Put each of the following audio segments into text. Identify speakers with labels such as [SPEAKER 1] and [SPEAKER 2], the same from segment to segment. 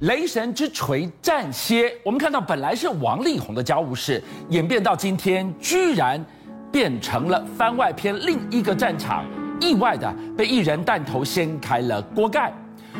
[SPEAKER 1] 雷神之锤战蝎，我们看到本来是王力宏的家务事，演变到今天居然变成了番外篇另一个战场，意外的被艺人弹头掀开了锅盖。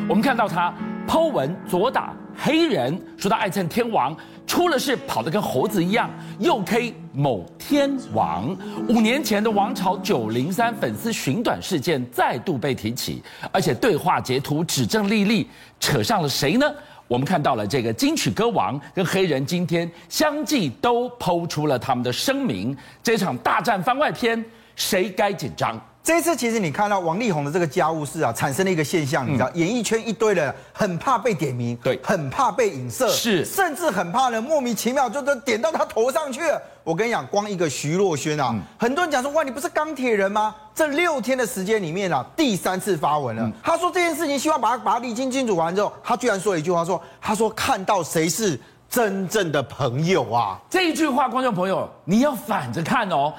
[SPEAKER 1] 我们看到他 Po 文左打黑人，说他爱蹭天王，出了事跑得跟猴子一样，又 K 某天王。五年前的王朝九零三粉丝寻短事件再度被提起，而且对话截图指证莉莉，扯上了谁呢？我们看到了这个金曲歌王跟黑人今天相继都抛出了他们的声明，这场大战番外篇，谁该紧张？
[SPEAKER 2] 这一次其实你看到王力宏的这个家务事啊，产生了一个现象，你知道，演艺圈一堆人很怕被点名，
[SPEAKER 1] 对，
[SPEAKER 2] 很怕被影射，
[SPEAKER 1] 是，
[SPEAKER 2] 甚至很怕呢莫名其妙就都点到他头上去了。我跟你讲，光一个徐若瑄啊，很多人讲说哇，你不是钢铁人吗？这六天的时间里面啊，第三次发文了。他说这件事情希望把它把它理清清楚完之后，他居然说了一句话说，他说看到谁是真正的朋友啊？
[SPEAKER 1] 这一句话，观众朋友你要反着看哦。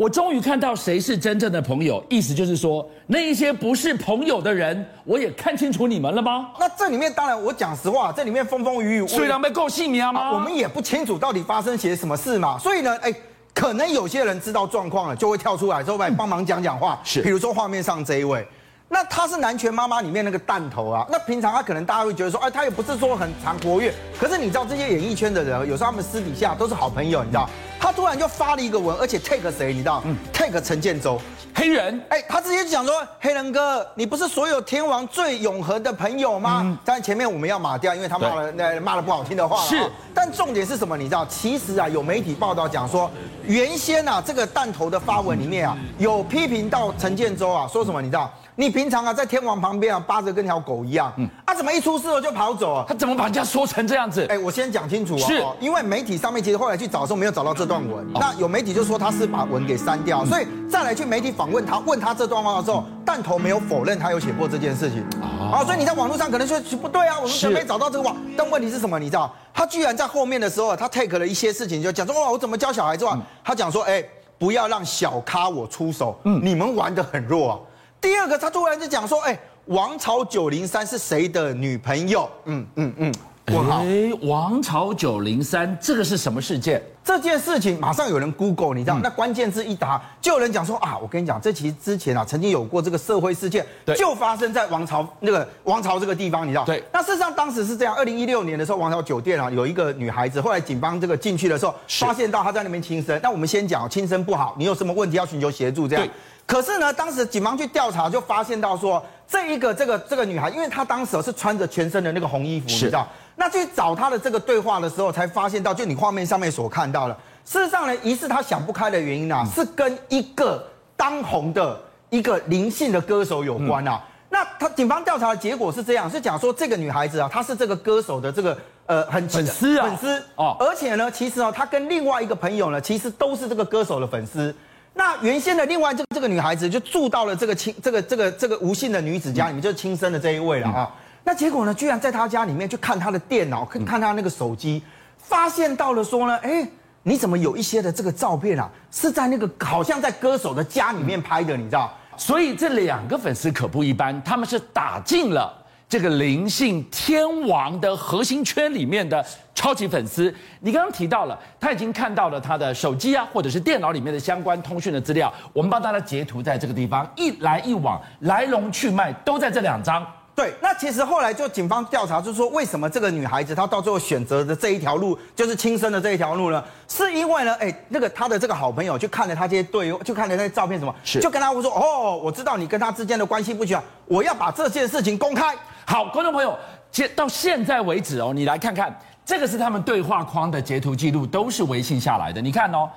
[SPEAKER 1] 我终于看到谁是真正的朋友，意思就是说，那一些不是朋友的人，我也看清楚你们了吗？
[SPEAKER 2] 那这里面当然，我讲实话，这里面风风雨雨，
[SPEAKER 1] 虽然被够细密吗？
[SPEAKER 2] 我们也不清楚到底发生些什么事嘛。所以呢，哎，可能有些人知道状况了，就会跳出来之后来帮忙讲讲话。是，比如说画面上这一位，那他是南拳妈妈里面那个弹头啊。那平常他可能大家会觉得说，哎，他也不是说很常活跃，可是你知道这些演艺圈的人，有时候他们私底下都是好朋友，你知道。他突然就发了一个文，而且 take 谁，你知道？嗯，take 陈建州，
[SPEAKER 1] 黑人。
[SPEAKER 2] 哎，他直接讲说：“黑人哥，你不是所有天王最永恒的朋友吗？”嗯，但前面我们要码掉，因为他骂了那骂了不好听的话。是。但重点是什么？你知道？其实啊，有媒体报道讲说，原先啊，这个弹头的发文里面啊，有批评到陈建州啊，说什么？你知道？你平常啊，在天王旁边啊，扒着跟条狗一样。嗯。啊怎么一出事了就跑走啊？
[SPEAKER 1] 他怎么把人家说成这样子？
[SPEAKER 2] 哎，我先讲清楚啊。
[SPEAKER 1] 是。
[SPEAKER 2] 因为媒体上面其实后来去找的时候没有找到这段文，那有媒体就说他是把文给删掉，所以再来去媒体访问他，问他这段话的时候，弹头没有否认他有写过这件事情。啊，所以你在网络上可能说不对啊，我们准备找到这个网，但问题是什么？你知道？他居然在后面的时候，他 take 了一些事情，就讲说哇，我怎么教小孩子啊？他讲说，哎，不要让小咖我出手，嗯，你们玩的很弱啊。第二个，他突然就讲说，哎。王朝九零三是谁的女朋友？嗯嗯嗯，问号。
[SPEAKER 1] 哎，王朝九零三这个是什么事件？
[SPEAKER 2] 这件事情马上有人 Google，你知道？嗯、那关键字一打，就有人讲说啊，我跟你讲，这其实之前啊曾经有过这个社会事件，对，就发生在王朝那个王朝这个地方，你知道？对。那事实上当时是这样，二零一六年的时候，王朝酒店啊有一个女孩子，后来警方这个进去的时候，发现到她在那边轻生。那我们先讲轻生不好，你有什么问题要寻求协助这样。对。可是呢，当时警方去调查，就发现到说，这一个这个这个女孩，因为她当时是穿着全身的那个红衣服，你知道？那去找她的这个对话的时候，才发现到，就你画面上面所看到的，事实上呢，疑似她想不开的原因啊，是跟一个当红的一个灵性的歌手有关啊。那他警方调查的结果是这样，是讲说这个女孩子啊，她是这个歌手的这个呃很
[SPEAKER 1] 粉丝啊，
[SPEAKER 2] 粉丝哦，而且呢，其实哦，她跟另外一个朋友呢，其实都是这个歌手的粉丝。那原先的另外这个这个女孩子就住到了这个亲这个这个这个吴姓的女子家里面，就是亲生的这一位了啊。那结果呢，居然在她家里面去看她的电脑，看看她那个手机，发现到了说呢，哎，你怎么有一些的这个照片啊，是在那个好像在歌手的家里面拍的，你知道？
[SPEAKER 1] 所以这两个粉丝可不一般，他们是打进了。这个灵性天王的核心圈里面的超级粉丝，你刚刚提到了，他已经看到了他的手机啊，或者是电脑里面的相关通讯的资料。我们帮大家截图在这个地方，一来一往，来龙去脉都在这两张。
[SPEAKER 2] 对，那其实后来就警方调查，就是说为什么这个女孩子她到最后选择的这一条路，就是轻生的这一条路呢？是因为呢，哎，那个她的这个好朋友去看了她这些队友，就看了那些照片什么，是就跟他说，哦，我知道你跟她之间的关系不全，我要把这件事情公开。
[SPEAKER 1] 好，观众朋友，截到现在为止哦，你来看看，这个是他们对话框的截图记录，都是微信下来的。你看哦，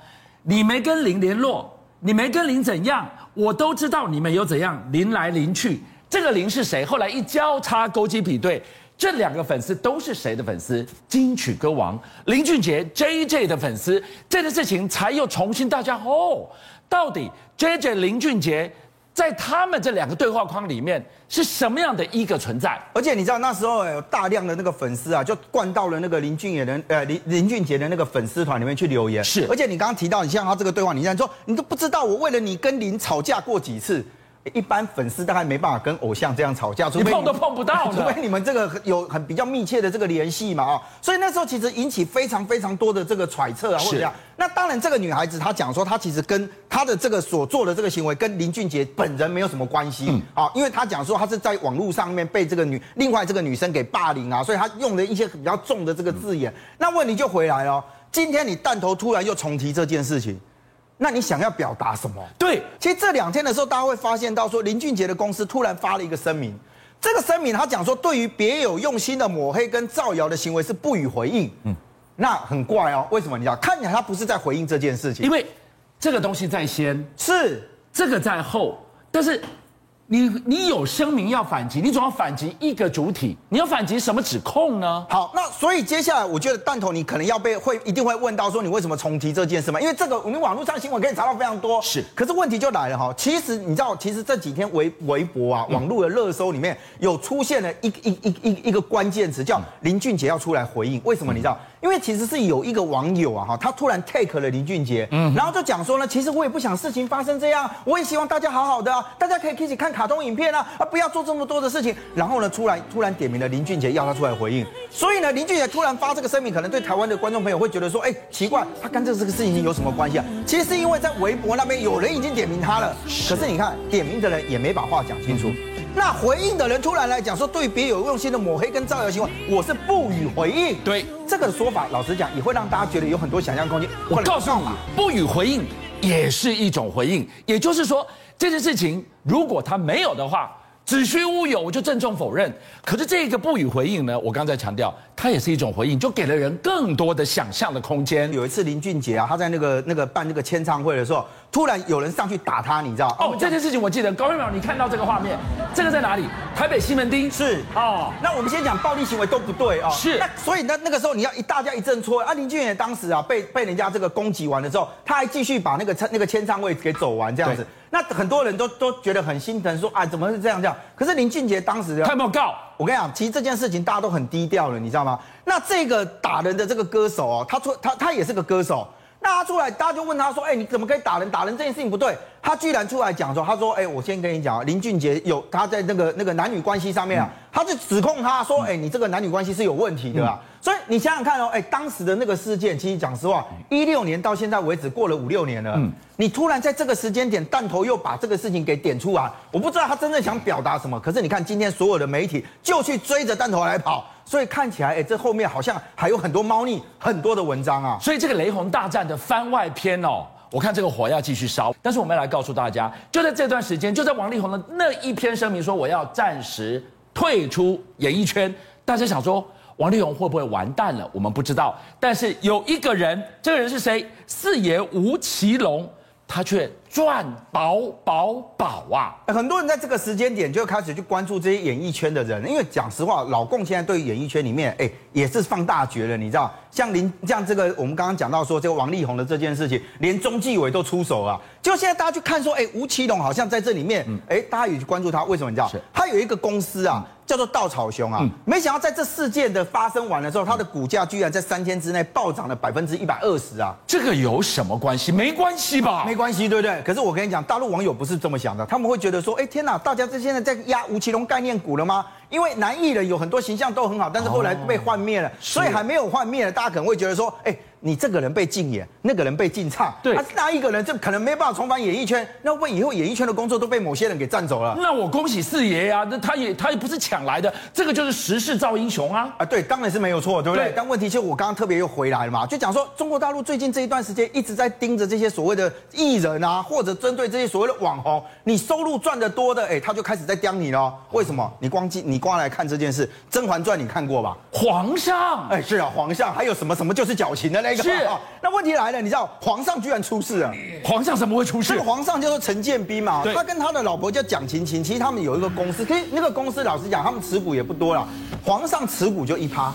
[SPEAKER 1] 你没跟林联络，你没跟林怎样，我都知道你们有怎样，林来林去，这个林是谁？后来一交叉勾稽比对，这两个粉丝都是谁的粉丝？金曲歌王林俊杰 JJ 的粉丝，这个事情才又重新大家哦，到底 JJ 林俊杰。在他们这两个对话框里面是什么样的一个存在？
[SPEAKER 2] 而且你知道那时候有大量的那个粉丝啊，就灌到了那个林俊杰的呃林林俊杰的那个粉丝团里面去留言。是，而且你刚刚提到，你像他这个对话，你现在说你都不知道我为了你跟林吵架过几次。一般粉丝大概没办法跟偶像这样吵架，除非
[SPEAKER 1] 你碰都碰不到，
[SPEAKER 2] 除非你们这个有很比较密切的这个联系嘛啊，所以那时候其实引起非常非常多的这个揣测啊，或者这样。那当然，这个女孩子她讲说，她其实跟她的这个所做的这个行为跟林俊杰本人没有什么关系啊，因为她讲说她是在网络上面被这个女另外这个女生给霸凌啊，所以她用了一些比较重的这个字眼。那问题就回来了，今天你弹头突然又重提这件事情。那你想要表达什么？
[SPEAKER 1] 对，
[SPEAKER 2] 其实这两天的时候，大家会发现到说，林俊杰的公司突然发了一个声明。这个声明他讲说，对于别有用心的抹黑跟造谣的行为是不予回应。嗯，那很怪哦，为什么？你知道，看起来他不是在回应这件事情，
[SPEAKER 1] 因为这个东西在先，
[SPEAKER 2] 是
[SPEAKER 1] 这个在后，但是。你你有声明要反击，你总要反击一个主体，你要反击什么指控呢？
[SPEAKER 2] 好，那所以接下来我觉得弹头你可能要被会一定会问到说你为什么重提这件事嘛？因为这个我们网络上新闻可以查到非常多，
[SPEAKER 1] 是。
[SPEAKER 2] 可是问题就来了哈，其实你知道，其实这几天微微博啊，网络的热搜里面有出现了一一一一一个关键词叫林俊杰要出来回应，为什么你知道？因为其实是有一个网友啊哈，他突然 take 了林俊杰，嗯，然后就讲说呢，其实我也不想事情发生这样，我也希望大家好好的啊，大家可以一起看卡通影片啊，啊不要做这么多的事情。然后呢，突然突然点名了林俊杰，要他出来回应。所以呢，林俊杰突然发这个声明，可能对台湾的观众朋友会觉得说，哎，奇怪，他跟这个这个事情有什么关系啊？其实是因为在微博那边有人已经点名他了，可是你看点名的人也没把话讲清楚。那回应的人突然来讲说，对别有用心的抹黑跟造谣行为，我是不予回应。
[SPEAKER 1] 对
[SPEAKER 2] 这个说法，老实讲也会让大家觉得有很多想象空间。
[SPEAKER 1] 我告诉你，不予回应也是一种回应。也就是说，这件事情如果他没有的话，子虚乌有，我就郑重否认。可是这个不予回应呢，我刚才强调，它也是一种回应，就给了人更多的想象的空间。
[SPEAKER 2] 有一次林俊杰啊，他在那个那个办那个签唱会的时候。突然有人上去打他，你知道？
[SPEAKER 1] 哦，这件事情我记得。高瑞淼，你看到这个画面，这个在哪里？台北西门町。
[SPEAKER 2] 是哦。那我们先讲暴力行为都不对哦。
[SPEAKER 1] 是。
[SPEAKER 2] 那所以那那个时候你要一大家一阵搓啊，林俊杰当时啊被被人家这个攻击完了之后，他还继续把那个那个签唱会给走完这样子。那很多人都都觉得很心疼，说啊怎么是这样这样？可是林俊杰当时
[SPEAKER 1] 他有没有告？
[SPEAKER 2] 我跟你讲，其实这件事情大家都很低调了，你知道吗？那这个打人的这个歌手哦，他出他他也是个歌手。那他出来，大家就问他说：“哎，你怎么可以打人？打人这件事情不对。”他居然出来讲说：“他说，哎，我先跟你讲啊，林俊杰有他在那个那个男女关系上面啊，他就指控他说：，哎，你这个男女关系是有问题的啊。所以你想想看哦，哎，当时的那个事件，其实讲实话，一六年到现在为止过了五六年了，你突然在这个时间点弹头又把这个事情给点出来，我不知道他真正想表达什么。可是你看今天所有的媒体就去追着弹头来跑。”所以看起来，哎，这后面好像还有很多猫腻、很多的文章啊。
[SPEAKER 1] 所以这个雷洪大战的番外篇哦，我看这个火要继续烧。但是我们要来告诉大家，就在这段时间，就在王力宏的那一篇声明说我要暂时退出演艺圈，大家想说王力宏会不会完蛋了？我们不知道。但是有一个人，这个人是谁？四爷吴奇隆，他却。赚饱饱饱啊！
[SPEAKER 2] 很多人在这个时间点就开始去关注这些演艺圈的人，因为讲实话，老共现在对演艺圈里面，哎，也是放大绝了，你知道？像林像这个，我们刚刚讲到说这个王力宏的这件事情，连中纪委都出手了。就现在大家去看说，哎，吴奇隆好像在这里面，哎，大家也去关注他，为什么？你知道？他有一个公司啊，叫做稻草熊啊，没想到在这事件的发生完了之后，他的股价居然在三天之内暴涨了百分之一百二十啊！
[SPEAKER 1] 这个有什么关系？没关系吧？
[SPEAKER 2] 没关系，对不对？可是我跟你讲，大陆网友不是这么想的，他们会觉得说，哎，天哪，大家这现在在压吴奇隆概念股了吗？因为男艺人有很多形象都很好，但是后来被幻灭了，所以还没有幻灭了，大家可能会觉得说，哎。你这个人被禁演，那个人被禁唱，
[SPEAKER 1] 对，
[SPEAKER 2] 他那一个人就可能没办法重返演艺圈，那为以后演艺圈的工作都被某些人给占走了。
[SPEAKER 1] 那我恭喜四爷呀，那他也他也不是抢来的，这个就是时势造英雄啊！
[SPEAKER 2] 啊，对，当然是没有错，对不对？对，但问题就是我刚刚特别又回来了嘛，就讲说中国大陆最近这一段时间一直在盯着这些所谓的艺人啊，或者针对这些所谓的网红，你收入赚得多的，哎，他就开始在刁你了。为什么？你光记你光来看这件事，《甄嬛传》你看过吧？
[SPEAKER 1] 皇上，
[SPEAKER 2] 哎，是啊，皇上还有什么什么就是矫情的那个
[SPEAKER 1] 是啊。
[SPEAKER 2] 那问题来了，你知道皇上居然出事了？
[SPEAKER 1] 皇上怎么会出事？
[SPEAKER 2] 这个皇上叫做陈建斌嘛，他跟他的老婆叫蒋勤勤，其实他们有一个公司，其实那个公司老实讲，他们持股也不多了，皇上持股就一趴。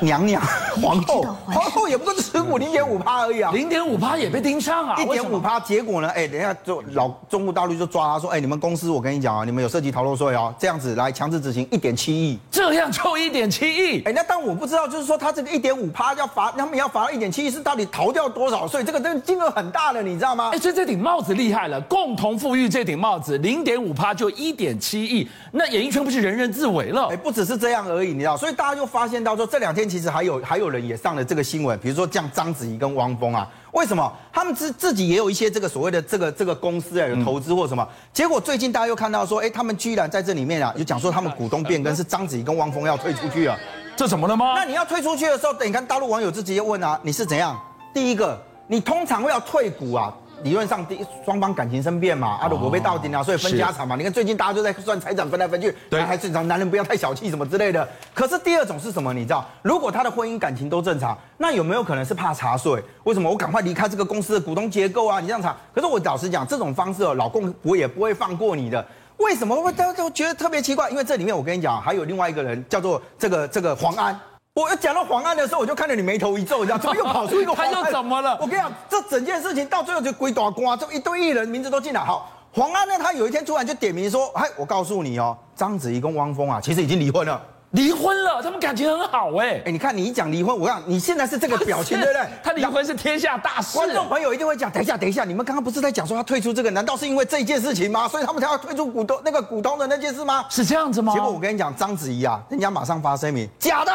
[SPEAKER 2] 娘娘皇后，皇后也不过是持股零点五趴而已啊，
[SPEAKER 1] 零点五趴也被盯上啊，
[SPEAKER 2] 一点五趴，结果呢？哎，等一下就老中国大陆就抓他说，哎，你们公司我跟你讲啊，你们有涉及逃漏税哦，这样子来强制执行一点七亿，
[SPEAKER 1] 这样就一点七亿，
[SPEAKER 2] 哎，那但我不知道，就是说他这个一点五趴要罚，他们要罚到一点七亿，是到底逃掉多少税？这个这个金额很大的，你知道吗？
[SPEAKER 1] 哎，所以这顶帽子厉害了，共同富裕这顶帽子零点五趴就一点七亿，那演艺圈不是人人自危了？
[SPEAKER 2] 哎，不只是这样而已，你知道，所以大家就发现到说这两天其实还有还有人也上了这个新闻，比如说像章子怡跟汪峰啊。为什么他们自自己也有一些这个所谓的这个这个公司啊，有投资或什么？结果最近大家又看到说，哎，他们居然在这里面啊，就讲说他们股东变更是章子怡跟汪峰要退出去啊，
[SPEAKER 1] 这怎么了吗？
[SPEAKER 2] 那你要退出去的时候，等你看大陆网友就直接问啊，你是怎样？第一个，你通常会要退股啊。理论上，第双方感情生变嘛，啊，如果被到顶了，所以分家产嘛。你看最近大家就在算财产分来分去，对，还正常，男人不要太小气什么之类的。可是第二种是什么？你知道，如果他的婚姻感情都正常，那有没有可能是怕查税？为什么我赶快离开这个公司的股东结构啊？你这样查？可是我老实讲，这种方式哦，老公我也不会放过你的。为什么会大家都觉得特别奇怪？因为这里面我跟你讲，还有另外一个人叫做这个这个黄安。我讲到黄安的时候，我就看到你眉头一皱，你知道怎么又跑出一个黄安？
[SPEAKER 1] 他又怎么了？
[SPEAKER 2] 我跟你讲，这整件事情到最后就鬼打瓜，这一堆艺人名字都进来。好，黄安呢，他有一天突然就点名说：“哎，我告诉你哦，章子怡跟汪峰啊，其实已经离婚了。
[SPEAKER 1] 离婚了，他们感情很好哎。
[SPEAKER 2] 哎，你看你一讲离婚，我讲你现在是这个表情，对不对？
[SPEAKER 1] 他离婚是天下大事。
[SPEAKER 2] 观众朋友一定会讲，等一下，等一下，你们刚刚不是在讲说他退出这个？难道是因为这一件事情吗？所以他们才要退出股东那个股东的那件事吗？
[SPEAKER 1] 是这样子吗？
[SPEAKER 2] 结果我跟你讲，章子怡啊，人家马上发声明，假的，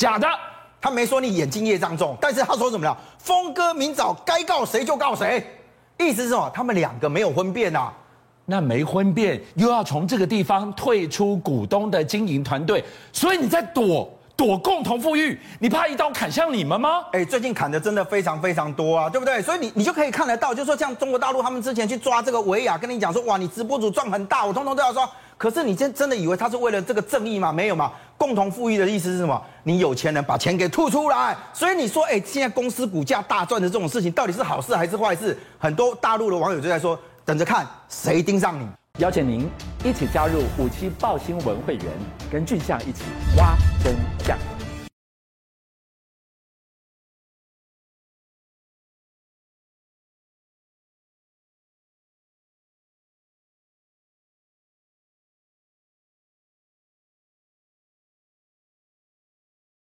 [SPEAKER 1] 假的。
[SPEAKER 2] 他没说你眼睛业障重，但是他说什么呢？峰哥明早该告谁就告谁，意思是什么？他们两个没有婚变啊，
[SPEAKER 1] 那没婚变又要从这个地方退出股东的经营团队，所以你在躲躲共同富裕，你怕一刀砍向你们吗？
[SPEAKER 2] 哎，最近砍的真的非常非常多啊，对不对？所以你你就可以看得到，就是说像中国大陆他们之前去抓这个维亚，跟你讲说哇，你直播主赚很大，我通通都要说。可是你真真的以为他是为了这个正义吗？没有吗？共同富裕的意思是什么？你有钱人把钱给吐出来。所以你说，哎，现在公司股价大赚的这种事情，到底是好事还是坏事？很多大陆的网友就在说，等着看谁盯上你。
[SPEAKER 1] 邀请您一起加入五七报新闻会员，跟俊相一起挖。